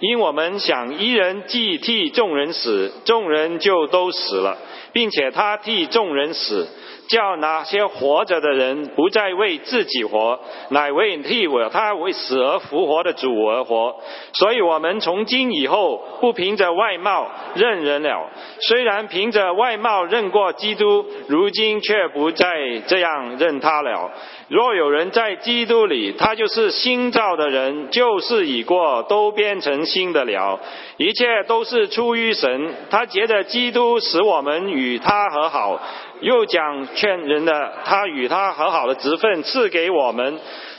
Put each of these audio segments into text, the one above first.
因我们想一人既替众人死，众人就都死了，并且他替众人死。叫那些活着的人不再为自己活，乃为替我他为死而复活的主而活。所以，我们从今以后不凭着外貌认人了。虽然凭着外貌认过基督，如今却不再这样认他了。若有人在基督里，他就是新造的人，旧事已过，都变成新的了。一切都是出于神，他觉得基督使我们与他和好。又将劝人的，他与他和好的职分赐给我们，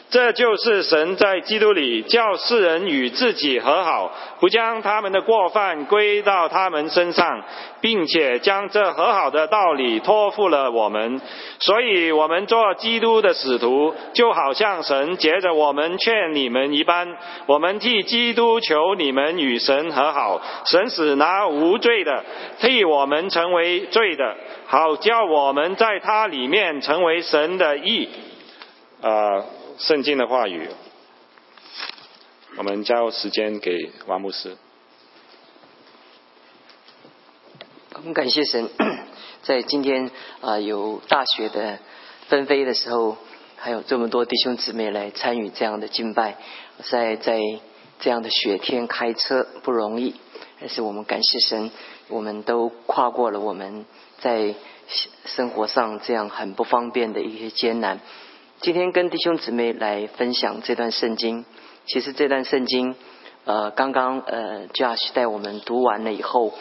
这就是神在基督里叫世人与自己和好，不将他们的过犯归到他们身上，并且将这和好的道理托付了我们。所以，我们做基督的使徒，就好像神接着我们劝你们一般，我们替基督求你们与神和好，神使拿无罪的替我们成为罪的。好叫我们在他里面成为神的义，啊，圣经的话语。我们交时间给王牧师。我们感谢神，在今天啊有大雪的纷飞的时候，还有这么多弟兄姊妹来参与这样的敬拜，在在这样的雪天开车不容易，但是我们感谢神，我们都跨过了我们。在生活上这样很不方便的一些艰难，今天跟弟兄姊妹来分享这段圣经。其实这段圣经，呃，刚刚呃，Josh 带我们读完了以后，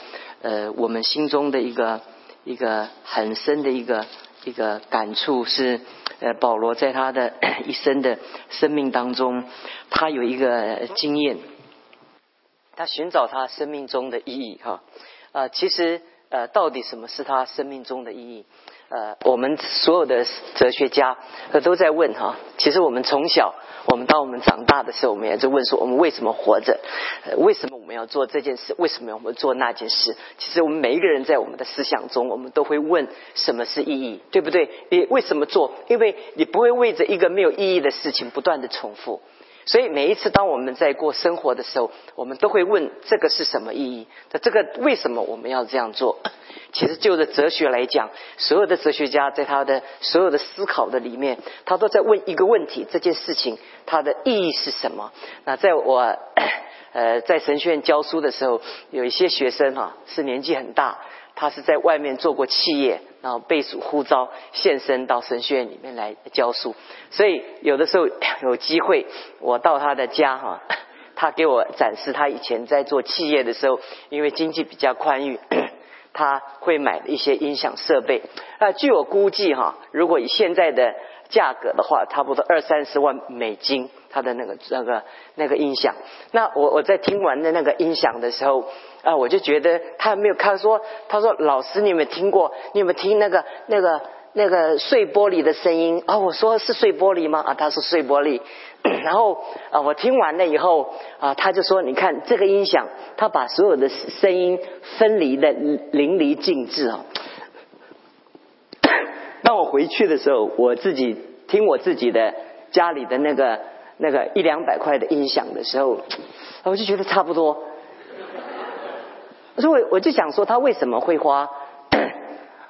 呃，我们心中的一个一个很深的一个一个感触是，呃，保罗在他的 一生的生命当中，他有一个经验，他寻找他生命中的意义哈，啊，其实。呃，到底什么是他生命中的意义？呃，我们所有的哲学家呃都在问哈。其实我们从小，我们当我们长大的时候，我们也在问说：我们为什么活着？为什么我们要做这件事？为什么我们做那件事？其实我们每一个人在我们的思想中，我们都会问什么是意义，对不对？你为什么做？因为你不会为着一个没有意义的事情不断的重复。所以每一次当我们在过生活的时候，我们都会问这个是什么意义？那这个为什么我们要这样做？其实就着哲学来讲，所有的哲学家在他的所有的思考的里面，他都在问一个问题：这件事情它的意义是什么？那在我呃在神学院教书的时候，有一些学生哈是年纪很大。他是在外面做过企业，然后被属呼召现身到神学院里面来教书，所以有的时候有机会，我到他的家哈，他给我展示他以前在做企业的时候，因为经济比较宽裕，他会买一些音响设备。那，据我估计哈，如果以现在的价格的话，差不多二三十万美金，他的那个那个那个音响。那我我在听完的那个音响的时候。啊，我就觉得他没有看说，他说老师，你有没有听过？你有没有听那个那个那个碎玻璃的声音？啊，我说是碎玻璃吗？啊，他说碎玻璃。然后啊，我听完了以后啊，他就说，你看这个音响，他把所有的声音分离的淋漓尽致啊。当我回去的时候，我自己听我自己的家里的那个那个一两百块的音响的时候，我就觉得差不多。所以我我就想说，他为什么会花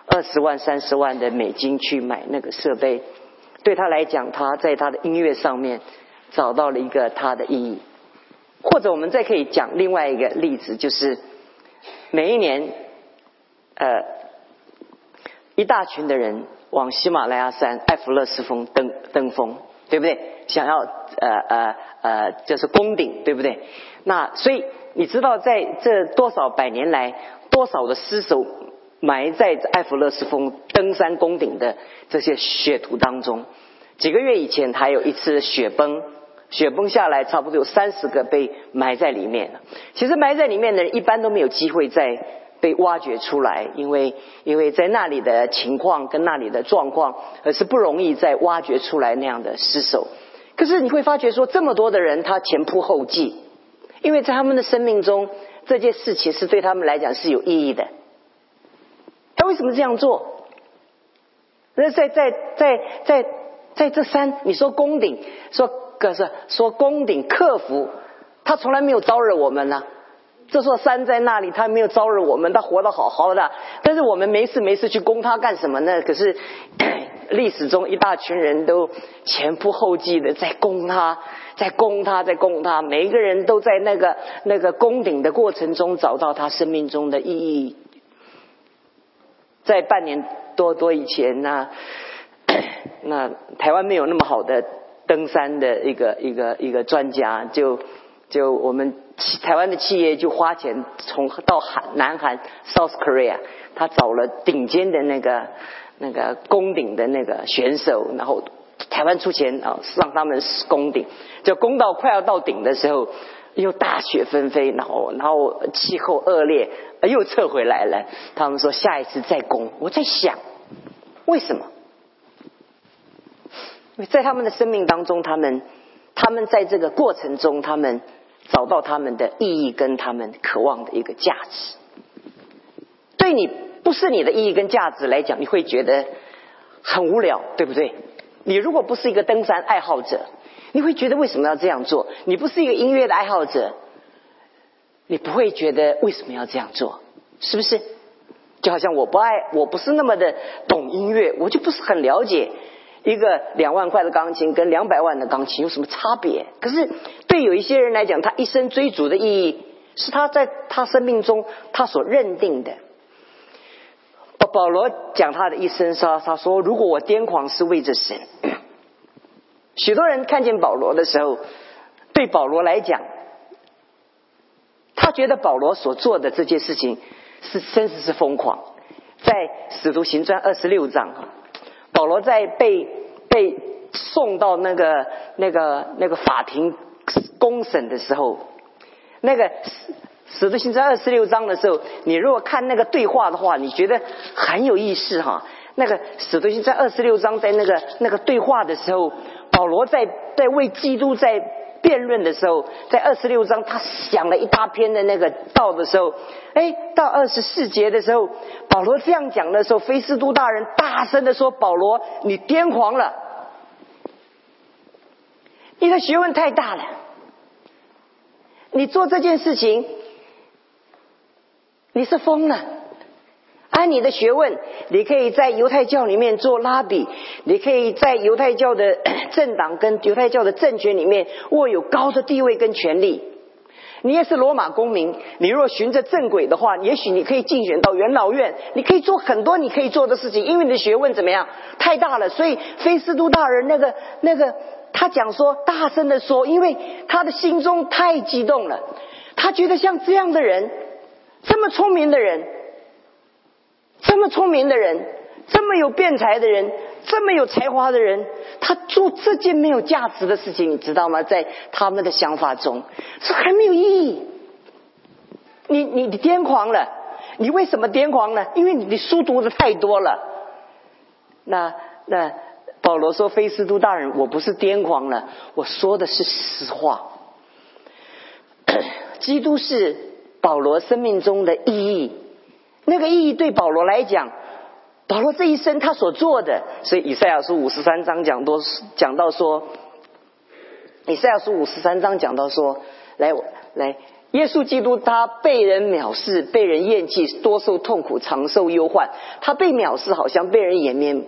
二十万、三十万的美金去买那个设备？对他来讲，他在他的音乐上面找到了一个他的意义。或者我们再可以讲另外一个例子，就是每一年，呃，一大群的人往喜马拉雅山埃弗勒斯峰登登峰，对不对？想要呃呃呃，就是攻顶，对不对？那所以。你知道，在这多少百年来，多少的尸首埋在埃弗勒斯峰登山攻顶的这些雪土当中？几个月以前，还有一次雪崩，雪崩下来，差不多有三十个被埋在里面。其实埋在里面的人，一般都没有机会再被挖掘出来，因为因为在那里的情况跟那里的状况，而是不容易再挖掘出来那样的尸首。可是你会发觉说，这么多的人，他前仆后继。因为在他们的生命中，这件事情是对他们来讲是有意义的。他为什么这样做？那在在在在在这山，你说攻顶，说可是说攻顶克服他从来没有招惹我们呢。这座山在那里，他没有招惹我们，他活得好好的。但是我们没事没事去攻他干什么呢？可是历史中一大群人都前仆后继的在攻他，在攻他，在攻他。每一个人都在那个那个攻顶的过程中找到他生命中的意义。在半年多多以前呢，那台湾没有那么好的登山的一个一个一个专家，就就我们。台湾的企业就花钱从到韩南韩 South Korea，他找了顶尖的那个那个攻顶的那个选手，然后台湾出钱啊让他们攻顶，就攻到快要到顶的时候，又大雪纷飞，然后然后气候恶劣，又撤回来了。他们说下一次再攻。我在想，为什么？在他们的生命当中，他们他们在这个过程中，他们。找到他们的意义跟他们渴望的一个价值，对你不是你的意义跟价值来讲，你会觉得很无聊，对不对？你如果不是一个登山爱好者，你会觉得为什么要这样做？你不是一个音乐的爱好者，你不会觉得为什么要这样做？是不是？就好像我不爱，我不是那么的懂音乐，我就不是很了解。一个两万块的钢琴跟两百万的钢琴有什么差别？可是对有一些人来讲，他一生追逐的意义是他在他生命中他所认定的。保罗讲他的一生，说他说如果我癫狂是为着神。许多人看见保罗的时候，对保罗来讲，他觉得保罗所做的这件事情是真实是疯狂。在使徒行传二十六章。保罗在被被送到那个那个那个法庭公审的时候，那个使徒行传二十六章的时候，你如果看那个对话的话，你觉得很有意思哈。那个使徒行传二十六章在那个那个对话的时候，保罗在在为基督在。辩论的时候，在二十六章，他讲了一大篇的那个道的时候，哎，到二十四节的时候，保罗这样讲的时候，菲斯都大人大声的说：“保罗，你癫狂了，你的学问太大了，你做这件事情，你是疯了。”按你的学问，你可以在犹太教里面做拉比，你可以在犹太教的 政党跟犹太教的政权里面握有高的地位跟权力。你也是罗马公民，你若循着正轨的话，也许你可以竞选到元老院，你可以做很多你可以做的事情，因为你的学问怎么样太大了。所以菲斯都大人那个那个他讲说，大声的说，因为他的心中太激动了，他觉得像这样的人，这么聪明的人。这么聪明的人，这么有辩才的人，这么有才华的人，他做这件没有价值的事情，你知道吗？在他们的想法中，是很没有意义。你你你癫狂了，你为什么癫狂呢？因为你的书读的太多了。那那保罗说：“菲斯都大人，我不是癫狂了，我说的是实话。基督是保罗生命中的意义。”那个意义对保罗来讲，保罗这一生他所做的，所以以赛亚书五十三章讲多讲到说，以赛亚书五十三章讲到说，来来，耶稣基督他被人藐视，被人厌弃，多受痛苦，长受忧患，他被藐视，好像被人掩面。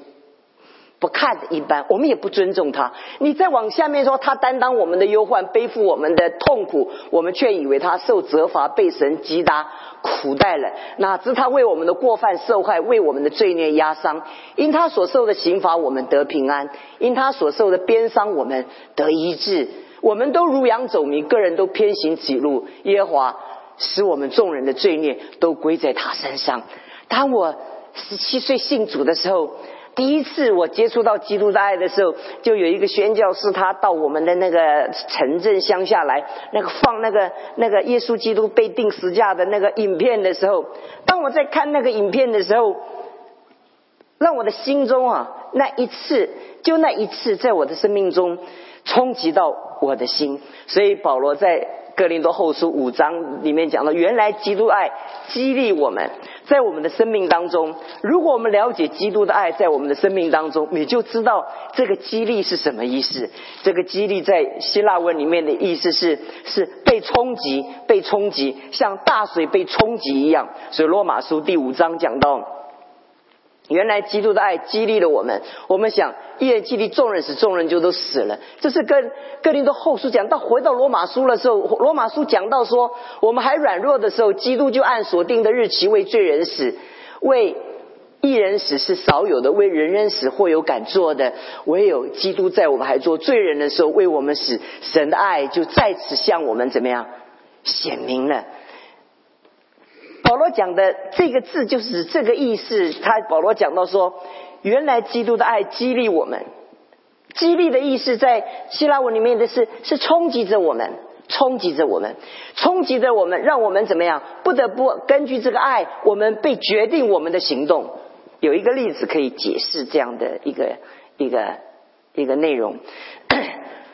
不看的一般，我们也不尊重他。你再往下面说，他担当我们的忧患，背负我们的痛苦，我们却以为他受责罚，被神击打苦待了。哪知他为我们的过犯受害，为我们的罪孽压伤。因他所受的刑罚，我们得平安；因他所受的鞭伤，我们得医治。我们都如羊走迷，个人都偏行己路。耶和华使我们众人的罪孽都归在他身上。当我十七岁信主的时候。第一次我接触到基督的爱的时候，就有一个宣教师，他到我们的那个城镇乡下来，那个放那个那个耶稣基督被钉十架的那个影片的时候，当我在看那个影片的时候，让我的心中啊，那一次就那一次，在我的生命中冲击到我的心。所以保罗在哥林多后书五章里面讲到，原来基督爱激励我们，在我们的生命当中，如果我们了解基督的爱在我们的生命当中，你就知道这个激励是什么意思。这个激励在希腊文里面的意思是是被冲击，被冲击，像大水被冲击一样。所以罗马书第五章讲到。原来基督的爱激励了我们。我们想，一人激励众人，时众人就都死了。这是跟哥林多后书讲到，回到罗马书的时候，罗马书讲到说，我们还软弱的时候，基督就按所定的日期为罪人死，为一人死是少有的，为人人死或有敢做的。唯有基督在我们还做罪人的时候为我们死，神的爱就在此向我们怎么样显明了。保罗讲的这个字就是这个意思。他保罗讲到说，原来基督的爱激励我们，激励的意思在希腊文里面的是是冲击着我们，冲击着我们，冲击着我们，让我们怎么样？不得不根据这个爱，我们被决定我们的行动。有一个例子可以解释这样的一个一个一个内容，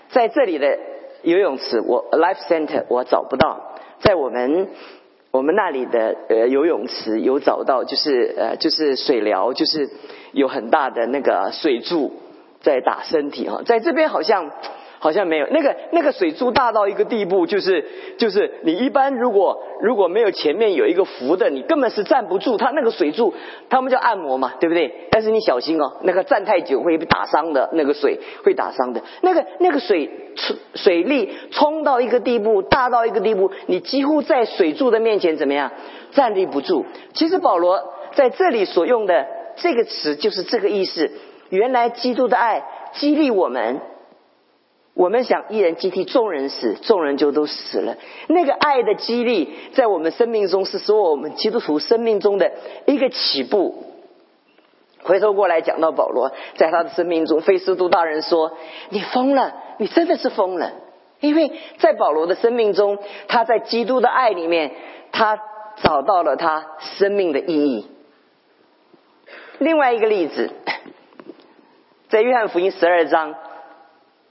在这里的游泳池，我 Life Center 我找不到，在我们。我们那里的呃游泳池有找到，就是呃就是水疗，就是有很大的那个水柱在打身体哈，在这边好像。好像没有那个那个水柱大到一个地步，就是就是你一般如果如果没有前面有一个扶的，你根本是站不住。它那个水柱，他们叫按摩嘛，对不对？但是你小心哦，那个站太久会被打伤的，那个水会打伤的。那个那个水水力冲到一个地步，大到一个地步，你几乎在水柱的面前怎么样站立不住。其实保罗在这里所用的这个词就是这个意思。原来基督的爱激励我们。我们想一人接替众人死，众人就都死了。那个爱的激励，在我们生命中是说我们基督徒生命中的一个起步。回头过来讲到保罗，在他的生命中，菲斯都大人说：“你疯了，你真的是疯了。”因为在保罗的生命中，他在基督的爱里面，他找到了他生命的意义。另外一个例子，在约翰福音十二章。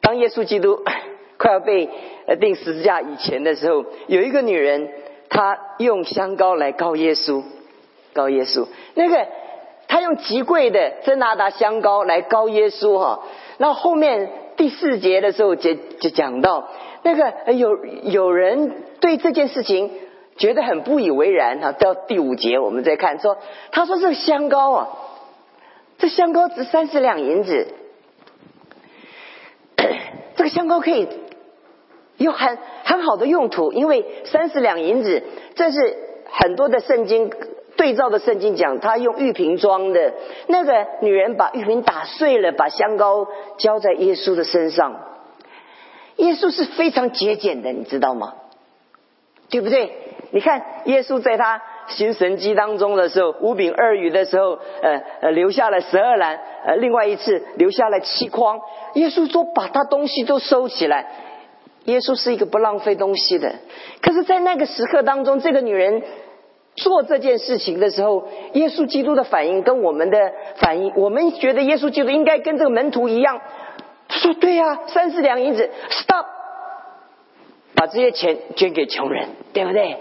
当耶稣基督 快要被钉十字架以前的时候，有一个女人，她用香膏来膏耶稣，膏耶稣。那个她用极贵的真拿达香膏来膏耶稣哈。然后面第四节的时候就就讲到，那个有有人对这件事情觉得很不以为然哈。到第五节我们再看说，他说这个香膏啊，这香膏值三十两银子。这个香膏可以有很很好的用途，因为三十两银子，这是很多的圣经对照的圣经讲，他用玉瓶装的，那个女人把玉瓶打碎了，把香膏浇在耶稣的身上。耶稣是非常节俭的，你知道吗？对不对？你看耶稣在他行神迹当中的时候，五饼二鱼的时候，呃呃，留下了十二篮，呃，另外一次留下了七筐。耶稣说：“把他东西都收起来。”耶稣是一个不浪费东西的。可是，在那个时刻当中，这个女人做这件事情的时候，耶稣基督的反应跟我们的反应，我们觉得耶稣基督应该跟这个门徒一样，说：“对呀，三四两银子，stop，把这些钱捐给穷人，对不对？”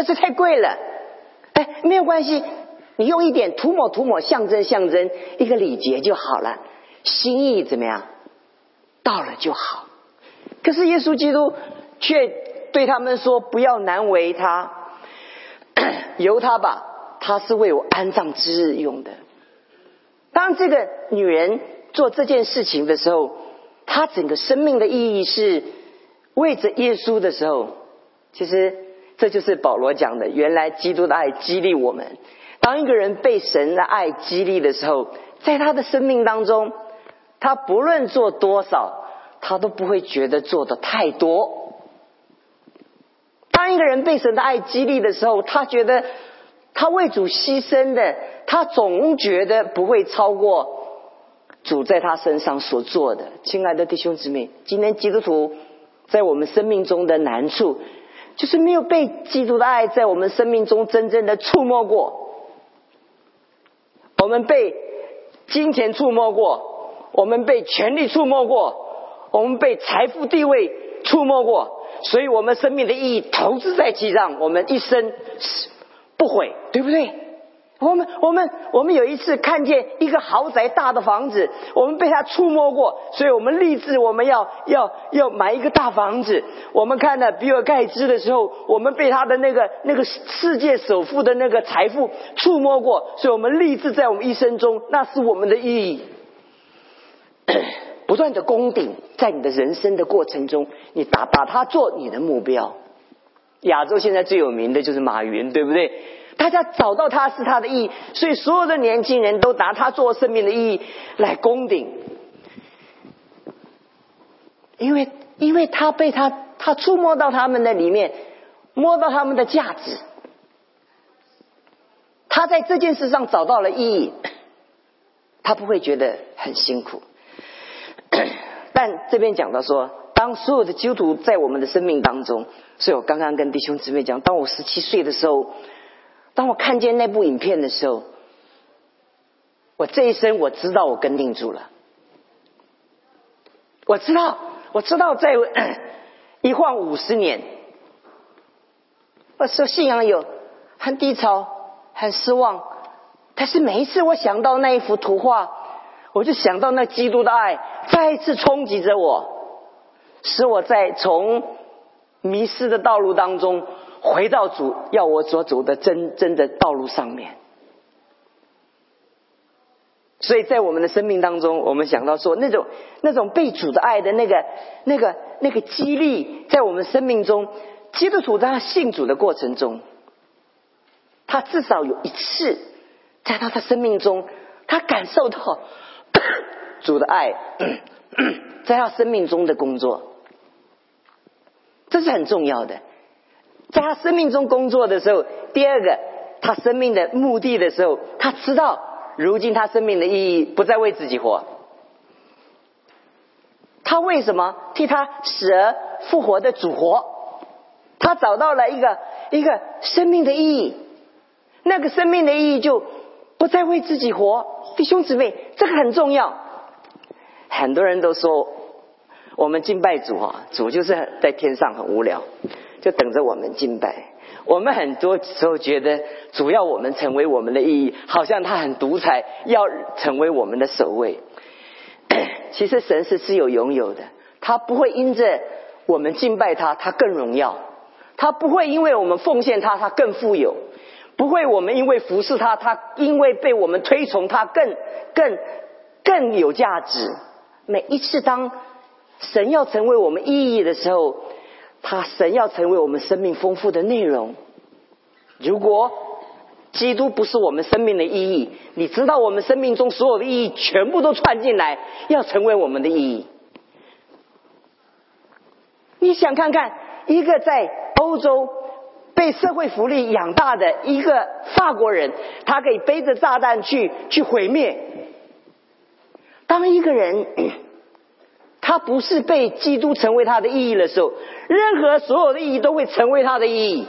但是太贵了，哎，没有关系。你用一点涂抹涂抹，象征象征一个礼节就好了，心意怎么样？到了就好。可是耶稣基督却对他们说：“不要难为他，由他吧，他是为我安葬之日用的。”当这个女人做这件事情的时候，她整个生命的意义是为着耶稣的时候，其实这就是保罗讲的：原来基督的爱激励我们。当一个人被神的爱激励的时候，在他的生命当中，他不论做多少，他都不会觉得做的太多。当一个人被神的爱激励的时候，他觉得他为主牺牲的，他总觉得不会超过主在他身上所做的。亲爱的弟兄姊妹，今天基督徒在我们生命中的难处，就是没有被基督的爱在我们生命中真正的触摸过。我们被金钱触摸过，我们被权力触摸过，我们被财富地位触摸过，所以我们生命的意义投资在其上，我们一生不悔，对不对？我们我们我们有一次看见一个豪宅大的房子，我们被他触摸过，所以我们立志我们要要要买一个大房子。我们看了比尔盖茨的时候，我们被他的那个那个世界首富的那个财富触摸过，所以我们立志在我们一生中，那是我们的意义。不断的攻顶，在你的人生的过程中，你打把它做你的目标。亚洲现在最有名的就是马云，对不对？大家找到他是他的意义，所以所有的年轻人都拿他做生命的意义来攻顶，因为因为他被他他触摸到他们的里面，摸到他们的价值，他在这件事上找到了意义，他不会觉得很辛苦。但这边讲到说，当所有的基督徒在我们的生命当中，所以我刚刚跟弟兄姊妹讲，当我十七岁的时候。当我看见那部影片的时候，我这一生我知道我跟定住了。我知道，我知道在 一晃五十年，我说信仰有很低潮、很失望，但是每一次我想到那一幅图画，我就想到那基督的爱再一次冲击着我，使我在从迷失的道路当中。回到主要我所走的真真的道路上面，所以在我们的生命当中，我们想到说那种那种被主的爱的那个那个那个激励，在我们生命中，基督徒在他信主的过程中，他至少有一次在他的生命中，他感受到 主的爱 在他生命中的工作，这是很重要的。在他生命中工作的时候，第二个，他生命的目的的时候，他知道，如今他生命的意义不再为自己活，他为什么替他死而复活的主活？他找到了一个一个生命的意义，那个生命的意义就不再为自己活。弟兄姊妹，这个很重要。很多人都说，我们敬拜主啊，主就是在天上很无聊。就等着我们敬拜。我们很多时候觉得，主要我们成为我们的意义，好像他很独裁，要成为我们的首位。其实神是自有拥有的，他不会因着我们敬拜他，他更荣耀；他不会因为我们奉献他，他更富有；不会我们因为服侍他，他因为被我们推崇，他更更更有价值。每一次当神要成为我们意义的时候。他神要成为我们生命丰富的内容。如果基督不是我们生命的意义，你知道我们生命中所有的意义全部都串进来，要成为我们的意义。你想看看一个在欧洲被社会福利养大的一个法国人，他可以背着炸弹去去毁灭。当一个人。他不是被基督成为他的意义的时候，任何所有的意义都会成为他的意义。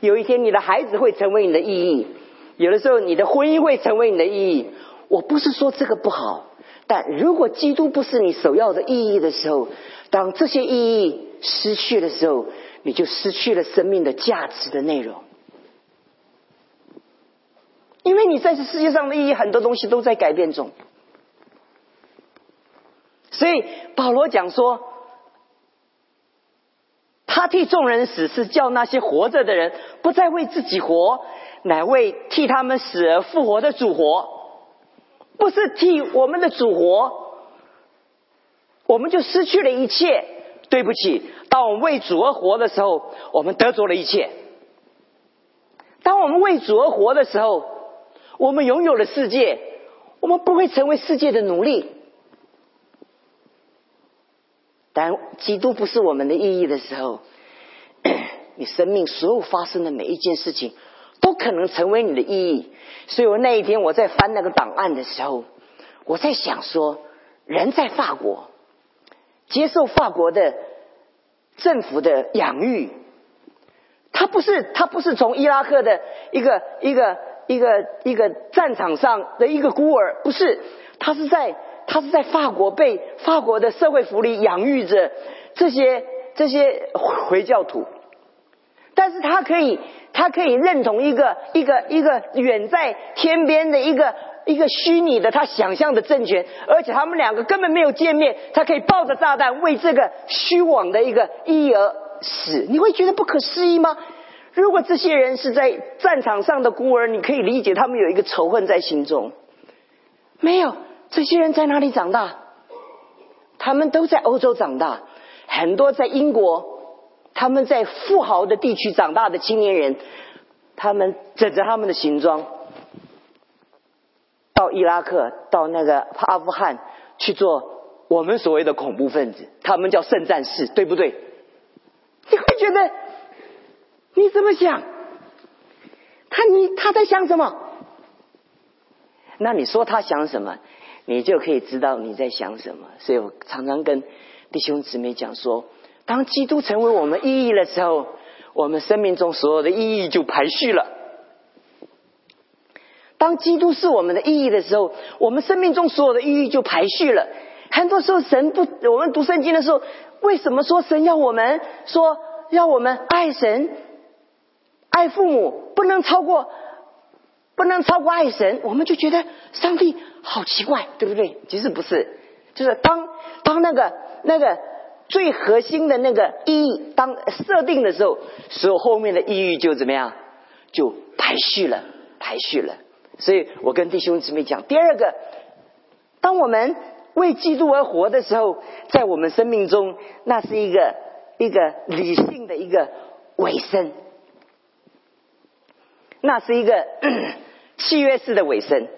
有一天，你的孩子会成为你的意义；有的时候，你的婚姻会成为你的意义。我不是说这个不好，但如果基督不是你首要的意义的时候，当这些意义失去的时候，你就失去了生命的价值的内容。因为你在这世界上的意义，很多东西都在改变中。所以保罗讲说，他替众人死，是叫那些活着的人不再为自己活，乃为替他们死而复活的主活。不是替我们的主活，我们就失去了一切。对不起，当我们为主而活的时候，我们得着了一切。当我们为主而活的时候，我们拥有了世界，我们不会成为世界的奴隶。但基督不是我们的意义的时候，你生命所有发生的每一件事情，都可能成为你的意义。所以我那一天我在翻那个档案的时候，我在想说，人在法国接受法国的政府的养育，他不是他不是从伊拉克的一个一个一个一个战场上的一个孤儿，不是他是在。他是在法国被法国的社会福利养育着这些这些回教徒，但是他可以，他可以认同一个一个一个远在天边的一个一个虚拟的他想象的政权，而且他们两个根本没有见面，他可以抱着炸弹为这个虚妄的一个意义而死，你会觉得不可思议吗？如果这些人是在战场上的孤儿，你可以理解他们有一个仇恨在心中。没有，这些人在哪里长大？他们都在欧洲长大，很多在英国，他们在富豪的地区长大的青年人，他们整着他们的行装，到伊拉克、到那个阿富汗去做我们所谓的恐怖分子，他们叫圣战士，对不对？你会觉得？你怎么想？他你他在想什么？那你说他想什么，你就可以知道你在想什么。所以我常常跟弟兄姊妹讲说，当基督成为我们意义的时候，我们生命中所有的意义就排序了。当基督是我们的意义的时候，我们生命中所有的意义就排序了。很多时候，神不，我们读圣经的时候，为什么说神要我们说要我们爱神？爱父母不能超过，不能超过爱神，我们就觉得上帝好奇怪，对不对？其实不是，就是当当那个那个最核心的那个意义当设定的时候，所有后面的意义就怎么样，就排序了，排序了。所以我跟弟兄姊妹讲，第二个，当我们为基督而活的时候，在我们生命中，那是一个一个理性的一个尾声。那是一个 契约式的尾声，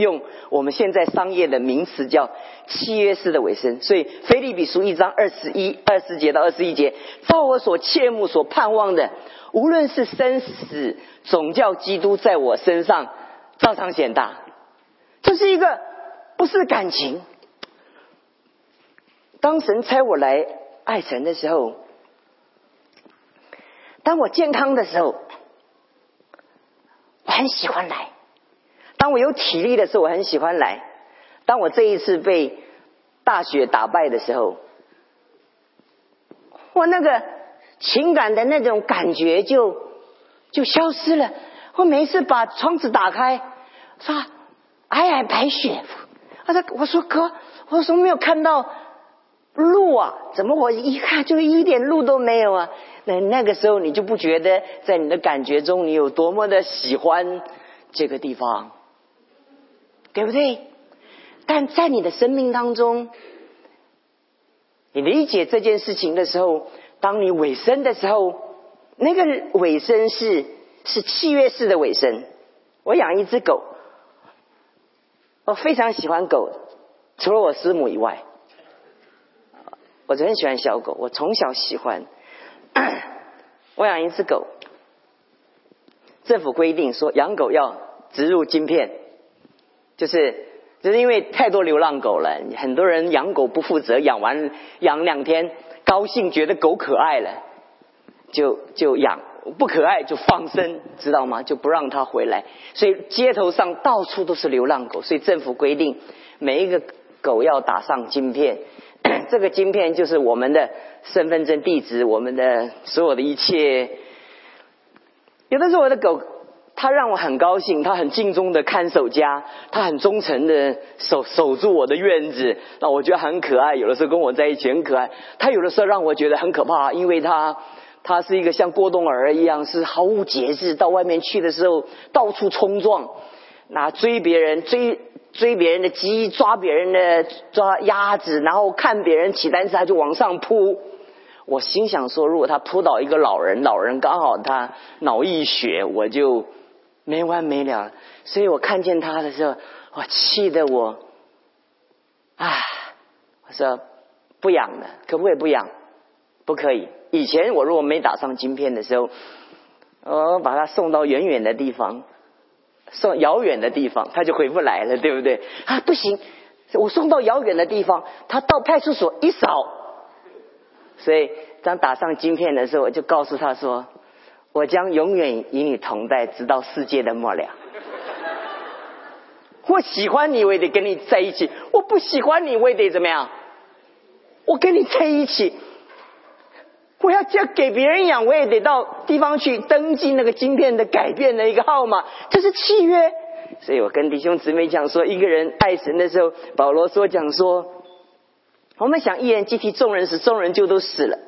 用我们现在商业的名词叫契约式的尾声。所以《腓立比书》一章二十一、二十节到二十一节，照我所切慕、所盼望的，无论是生死，总叫基督在我身上照常显大。这是一个不是感情。当神差我来爱神的时候，当我健康的时候。我很喜欢来，当我有体力的时候，我很喜欢来。当我这一次被大雪打败的时候，我那个情感的那种感觉就就消失了。我每次把窗子打开，说皑皑白雪，我说我说哥，我说没有看到路啊？怎么我一看就一点路都没有啊？那那个时候，你就不觉得在你的感觉中，你有多么的喜欢这个地方，对不对？但在你的生命当中，你理解这件事情的时候，当你尾声的时候，那个尾声是是契约式的尾声。我养一只狗，我非常喜欢狗，除了我师母以外，我就很喜欢小狗，我从小喜欢。我养一只狗，政府规定说养狗要植入晶片，就是就是因为太多流浪狗了，很多人养狗不负责，养完养两天高兴觉得狗可爱了，就就养不可爱就放生，知道吗？就不让它回来，所以街头上到处都是流浪狗，所以政府规定每一个狗要打上晶片。这个晶片就是我们的身份证地址，我们的所有的一切。有的时候我的狗，他让我很高兴，他很尽忠的看守家，他很忠诚的守守住我的院子，那我觉得很可爱。有的时候跟我在一起很可爱，他有的时候让我觉得很可怕，因为他他是一个像过冬儿一样，是毫无节制，到外面去的时候到处冲撞，那追别人追。追别人的鸡，抓别人的抓鸭子，然后看别人骑单车，他就往上扑。我心想说，如果他扑倒一个老人，老人刚好他脑溢血，我就没完没了。所以我看见他的时候，我气得我，啊！我说不养了，可不可以不养？不可以。以前我如果没打上晶片的时候，我把他送到远远的地方。送遥远的地方，他就回不来了，对不对？啊，不行，我送到遥远的地方，他到派出所一扫，所以当打上晶片的时候，我就告诉他说：“我将永远与你同在，直到世界的末了。我喜欢你，我也得跟你在一起；我不喜欢你，我也得怎么样？我跟你在一起。我要交给别人养，我也得到地方去登记那个晶片的改变的一个号码，这是契约。所以我跟弟兄姊妹讲说，一个人爱神的时候，保罗说讲说，我们想一人既替众人死，众人就都死了，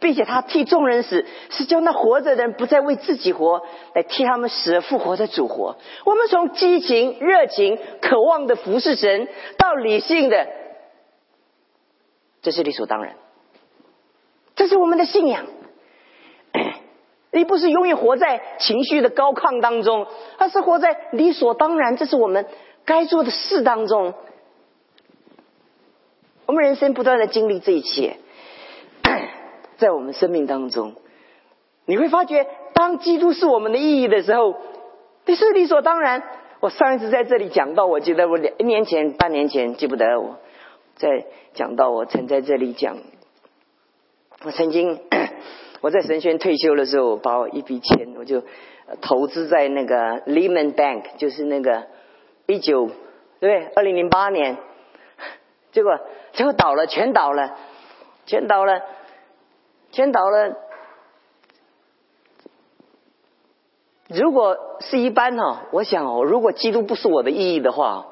并且他替众人死，是叫那活着的人不再为自己活，来替他们死而复活的主活。我们从激情、热情、渴望的服侍神，到理性的，这是理所当然。这是我们的信仰，你不是永远活在情绪的高亢当中，而是活在理所当然，这是我们该做的事当中。我们人生不断的经历这一切，在我们生命当中，你会发觉，当基督是我们的意义的时候，这是理所当然。我上一次在这里讲到，我记得我两一年前、半年前记不得我在讲到，我曾在这里讲。我曾经 我在神学院退休的时候，把我一笔钱，我就投资在那个 Lehman Bank，就是那个一九对不对？二零零八年，结果结果倒了，全倒了，全倒了，全倒了。如果是一般哈，我想哦，如果基督不是我的意义的话，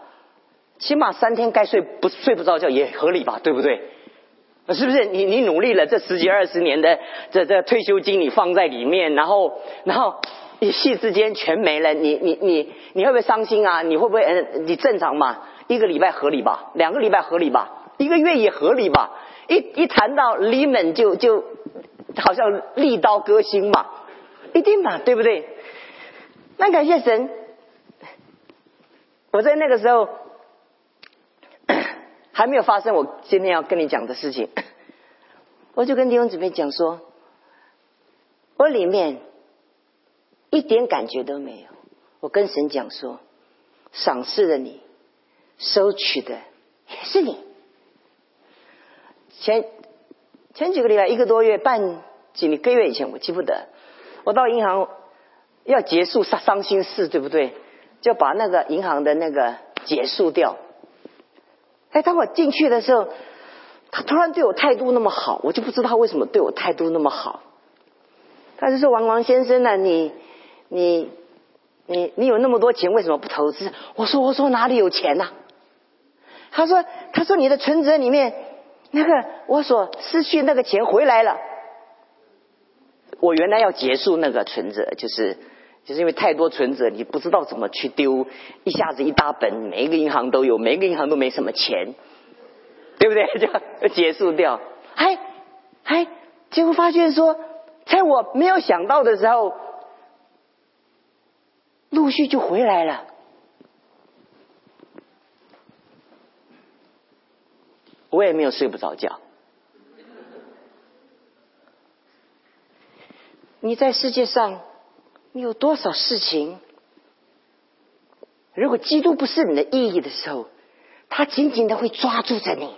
起码三天该睡不睡不着觉也合理吧，对不对？是不是你你努力了这十几二十年的这这退休金你放在里面，然后然后一夕之间全没了，你你你你会不会伤心啊？你会不会嗯？你正常嘛？一个礼拜合理吧？两个礼拜合理吧？一个月也合理吧？一一谈到李敏就就好像利刀割心嘛，一定嘛，对不对？那感谢神，我在那个时候。还没有发生我今天要跟你讲的事情，我就跟弟兄姊妹讲说，我里面一点感觉都没有。我跟神讲说，赏赐的你，收取的也是你。前前几个礼拜，一个多月半几个月以前，我记不得，我到银行要结束伤伤心事，对不对？就把那个银行的那个结束掉。哎，当我进去的时候，他突然对我态度那么好，我就不知道为什么对我态度那么好。他就说：“王王先生呢，你你你你有那么多钱，为什么不投资？”我说：“我说哪里有钱呐？”他说：“他说你的存折里面那 个我所失去那个钱回来了。我原来要结束那个存折，就是。”就是因为太多存折，你不知道怎么去丢，一下子一大本，每一个银行都有，每一个银行都没什么钱，对不对？就结束掉。哎哎，结果发现说，在我没有想到的时候，陆续就回来了。我也没有睡不着觉。你在世界上。你有多少事情？如果基督不是你的意义的时候，他紧紧的会抓住着你。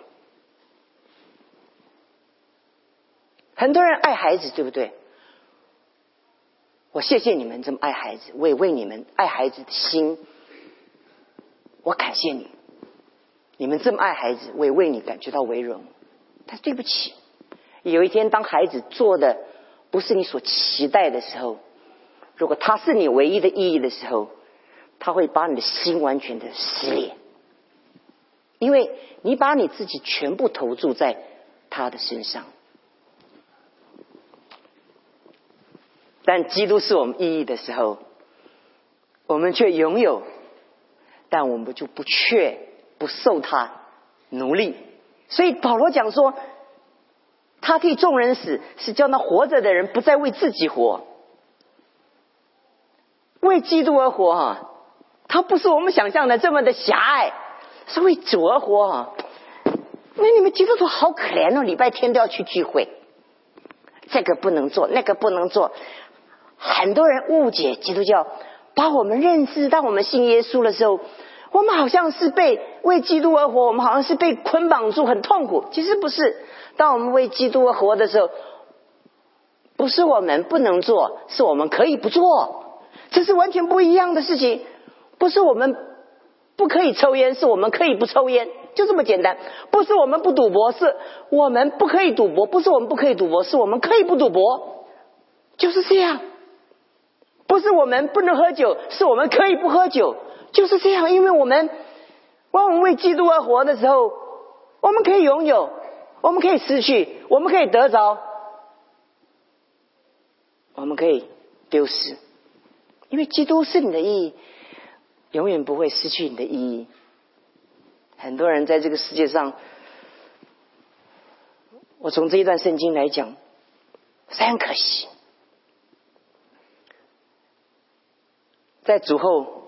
很多人爱孩子，对不对？我谢谢你们这么爱孩子，我也为你们爱孩子的心，我感谢你。你们这么爱孩子，我也为你感觉到为荣。但对不起，有一天当孩子做的不是你所期待的时候。如果他是你唯一的意义的时候，他会把你的心完全的撕裂，因为你把你自己全部投注在他的身上。但基督是我们意义的时候，我们却拥有，但我们就不却不受他奴隶。所以保罗讲说，他替众人死，是叫那活着的人不再为自己活。为基督而活哈，他不是我们想象的这么的狭隘，是为主而活哈。那你们基督徒好可怜哦，礼拜天都要去聚会，这个不能做，那个不能做。很多人误解基督教，把我们认知，当我们信耶稣的时候，我们好像是被为基督而活，我们好像是被捆绑住，很痛苦。其实不是，当我们为基督而活的时候，不是我们不能做，是我们可以不做。这是完全不一样的事情，不是我们不可以抽烟，是我们可以不抽烟。就这么简单。不是我们不赌博，是我们不可以赌博；不是我们不可以赌博，是我们可以不赌博，就是这样。不是我们不能喝酒，是我们可以不喝酒，就是这样。因为我们，当我们为基督而活的时候，我们可以拥有，我们可以失去，我们可以得着，我们可以丢失。因为基督是你的意义，永远不会失去你的意义。很多人在这个世界上，我从这一段圣经来讲，非常可惜。在主后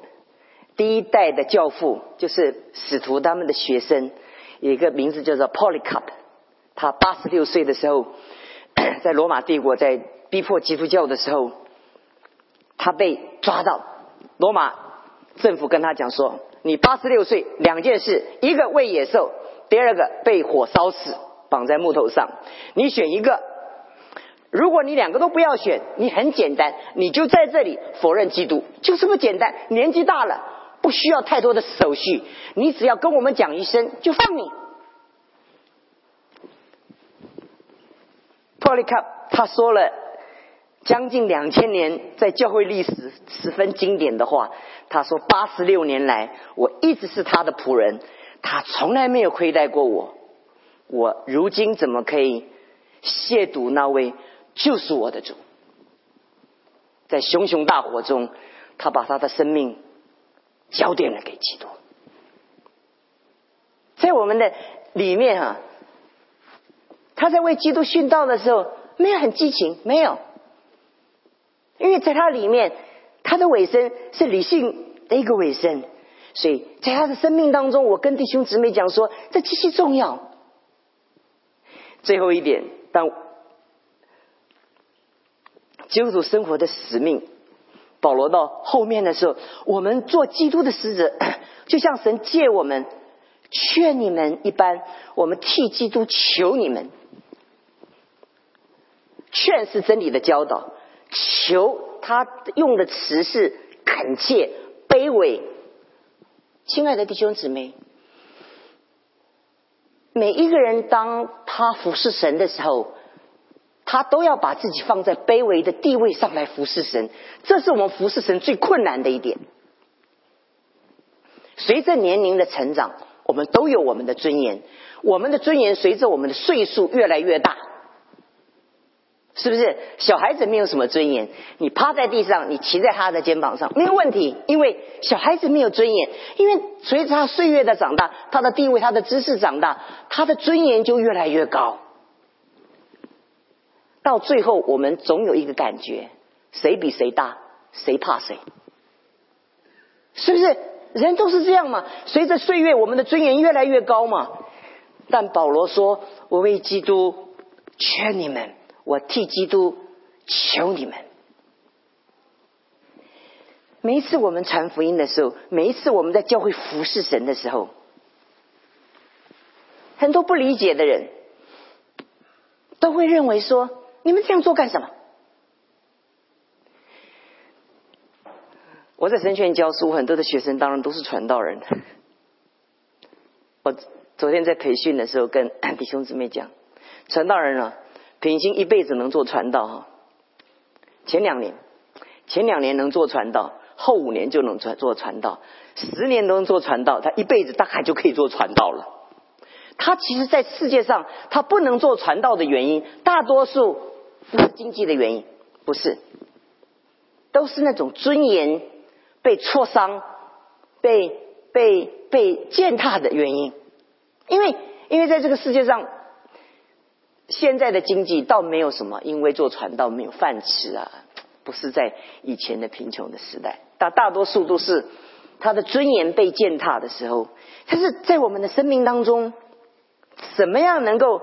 第一代的教父，就是使徒他们的学生，有一个名字叫做 Polycarp。他八十六岁的时候，在罗马帝国在逼迫基督教的时候，他被抓到。罗马政府跟他讲说：“你八十六岁，两件事，一个喂野兽，第二个被火烧死，绑在木头上，你选一个。”如果你两个都不要选，你很简单，你就在这里否认基督，就这么简单。年纪大了，不需要太多的手续，你只要跟我们讲一声，就放你。p o l y c a p 他说了将近两千年在教会历史十分经典的话，他说八十六年来，我一直是他的仆人，他从来没有亏待过我，我如今怎么可以亵渎那位？就是我的主，在熊熊大火中，他把他的生命交奠了给基督。在我们的里面啊，他在为基督殉道的时候，没有很激情，没有，因为在他里面，他的尾声是理性的一个尾声，所以在他的生命当中，我跟弟兄姊妹讲说，这极其重要。最后一点，当。基督徒生活的使命，保罗到后面的时候，我们做基督的使者，就像神借我们劝你们一般，我们替基督求你们。劝是真理的教导，求他用的词是恳切、卑微。亲爱的弟兄姊妹，每一个人当他服侍神的时候。他都要把自己放在卑微的地位上来服侍神，这是我们服侍神最困难的一点。随着年龄的成长，我们都有我们的尊严，我们的尊严随着我们的岁数越来越大，是不是？小孩子没有什么尊严，你趴在地上，你骑在他的肩膀上没有问题，因为小孩子没有尊严，因为随着他岁月的长大，他的地位、他的知识长大，他的尊严就越来越高。到最后，我们总有一个感觉：谁比谁大，谁怕谁？是不是？人都是这样嘛？随着岁月，我们的尊严越来越高嘛。但保罗说：“我为基督劝你们，我替基督求你们。”每一次我们传福音的时候，每一次我们在教会服侍神的时候，很多不理解的人都会认为说。你们这样做干什么？我在神学院教书，很多的学生当然都是传道人。我昨天在培训的时候跟 弟兄姊妹讲，传道人啊，平均一辈子能做传道哈。前两年，前两年能做传道，后五年就能做做传道，十年都能做传道，他一辈子大概就可以做传道了。他其实，在世界上，他不能做传道的原因，大多数。不是经济的原因，不是，都是那种尊严被挫伤、被被被践踏的原因。因为因为在这个世界上，现在的经济倒没有什么，因为做传道没有饭吃啊，不是在以前的贫穷的时代，大大多数都是他的尊严被践踏的时候。但是在我们的生命当中，怎么样能够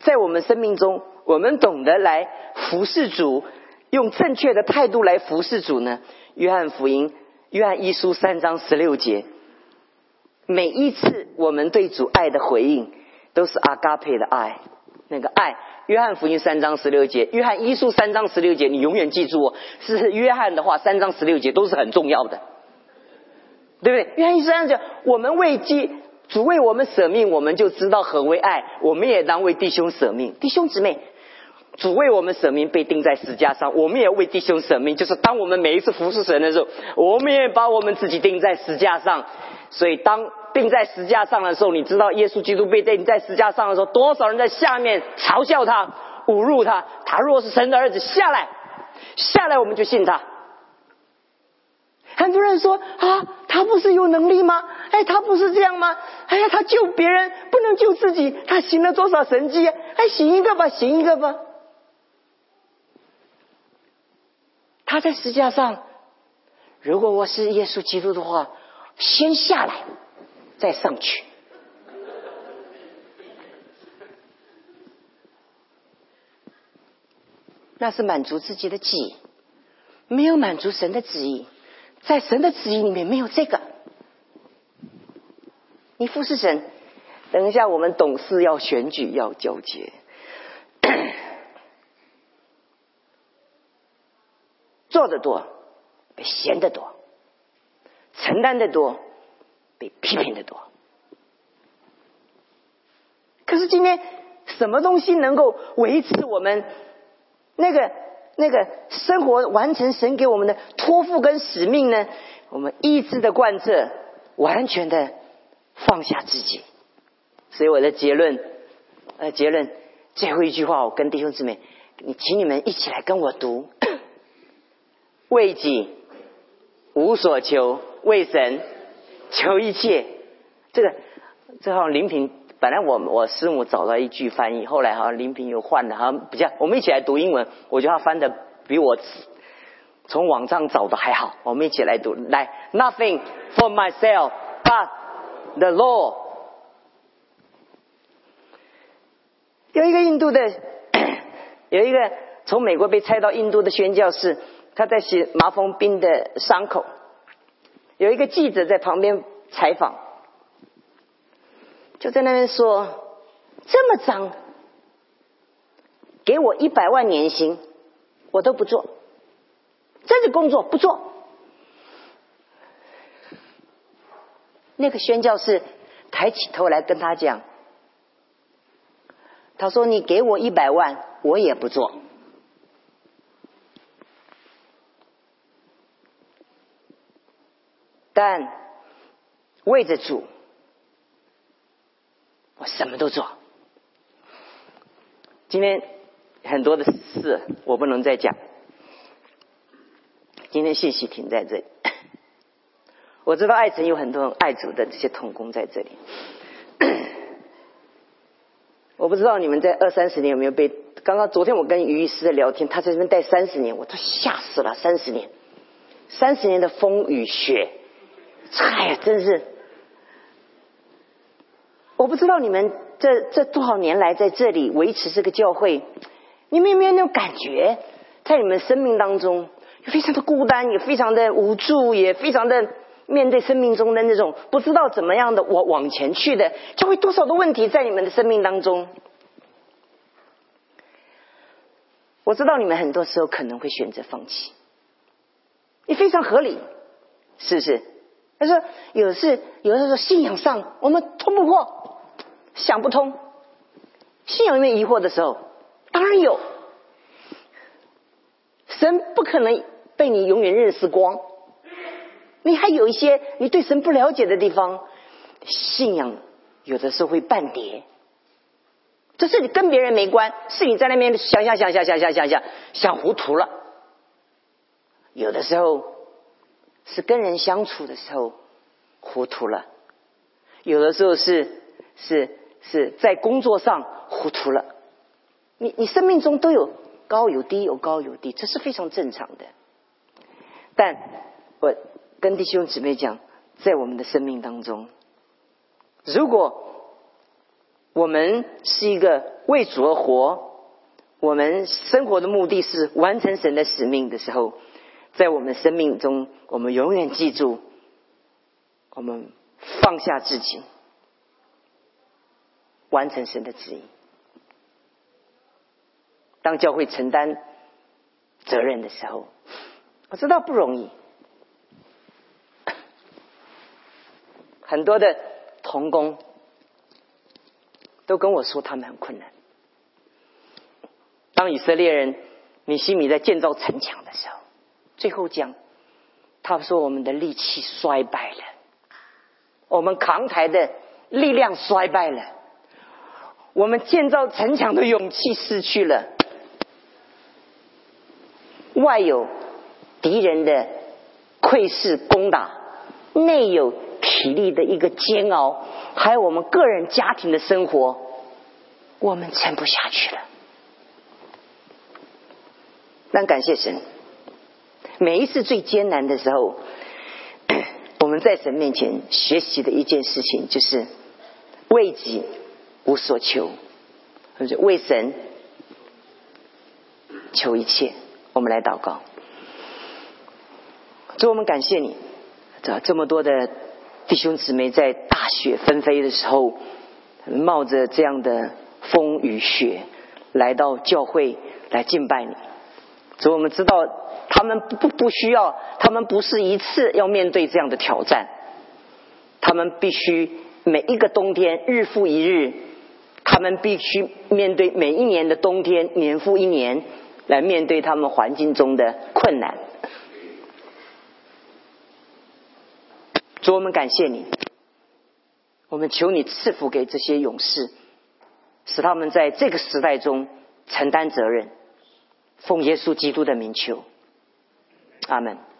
在我们生命中？我们懂得来服侍主，用正确的态度来服侍主呢？约翰福音，约翰一书三章十六节，每一次我们对主爱的回应，都是阿嘎佩的爱，那个爱。约翰福音三章十六节，约翰一书三章十六节，你永远记住哦，是约翰的话，三章十六节都是很重要的，对不对？约翰一书三章，我们为基主为我们舍命，我们就知道何为爱。我们也当为弟兄舍命，弟兄姊妹，主为我们舍命，被钉在石架上，我们也为弟兄舍命。就是当我们每一次服侍神的时候，我们也把我们自己钉在石架上。所以当钉在石架上的时候，你知道耶稣基督被钉在石架上的时候，多少人在下面嘲笑他、侮辱他。他若是神的儿子，下来，下来，我们就信他。很多人说啊，他不是有能力吗？哎，他不是这样吗？哎呀，他救别人不能救自己，他行了多少神迹？哎，行一个吧，行一个吧。他在石架上，如果我是耶稣基督的话，先下来，再上去。那是满足自己的旨意，没有满足神的旨意。在神的旨意里面没有这个，你服侍神。等一下，我们董事要选举，要交接，做的多比闲的多，承担的多比批评的多。可是今天，什么东西能够维持我们那个？那个生活完成神给我们的托付跟使命呢？我们意志的贯彻，完全的放下自己。所以我的结论，呃，结论最后一句话，我跟弟兄姊妹，你请你们一起来跟我读：为己无所求，为神求一切。这个，这好林平。本来我我师母找到一句翻译，后来好像林平又换了，好像比较我们一起来读英文，我觉得他翻的比我从网上找的还好。我们一起来读，来，Nothing for myself but the law。有一个印度的，有一个从美国被拆到印度的宣教士，他在写麻风病的伤口，有一个记者在旁边采访。就在那边说，这么脏，给我一百万年薪，我都不做，这个工作不做。那个宣教士抬起头来跟他讲，他说：“你给我一百万，我也不做。”但为着主。我什么都做。今天很多的事我不能再讲，今天信息停在这里。我知道爱城有很多爱主的这些童工在这里。我不知道你们在二三十年有没有被？刚刚昨天我跟于医师聊天，他在这边待三十年，我都吓死了。三十年，三十年的风雨雪，哎呀，真是。我不知道你们这这多少年来在这里维持这个教会，你们有没有那种感觉，在你们生命当中，非常的孤单，也非常的无助，也非常的面对生命中的那种不知道怎么样的往往前去的，教会多少的问题在你们的生命当中。我知道你们很多时候可能会选择放弃，也非常合理，是不是？他说有的是，有的时候信仰上我们通不破。想不通，信仰里面疑惑的时候，当然有。神不可能被你永远认识光，你还有一些你对神不了解的地方，信仰有的时候会半跌。这是你跟别人没关，是你在那边想想想想想想想想想糊涂了。有的时候是跟人相处的时候糊涂了，有的时候是是。是在工作上糊涂了，你你生命中都有高有低，有高有低，这是非常正常的。但我跟弟兄姊妹讲，在我们的生命当中，如果我们是一个为主而活，我们生活的目的是完成神的使命的时候，在我们的生命中，我们永远记住，我们放下自己。完成神的旨意，当教会承担责任的时候，我知道不容易。很多的童工都跟我说他们很困难。当以色列人米西米在建造城墙的时候，最后讲，他说我们的力气衰败了，我们扛台的力量衰败了，我们建造城墙的勇气失去了，外有敌人的窥视攻打，内有体力的一个煎熬，还有我们个人家庭的生活，我们撑不下去了。但感谢神，每一次最艰难的时候，我们在神面前学习的一件事情，就是为己无所求，为神求一切。我们来祷告，主，我们感谢你，这这么多的弟兄姊妹在大雪纷飞的时候，冒着这样的风雨雪来到教会来敬拜你。所以我们知道，他们不不需要，他们不是一次要面对这样的挑战，他们必须每一个冬天日复一日，他们必须面对每一年的冬天年复一年，来面对他们环境中的困难。主，我们感谢你，我们求你赐福给这些勇士，使他们在这个时代中承担责任。奉耶稣基督的名求，阿门。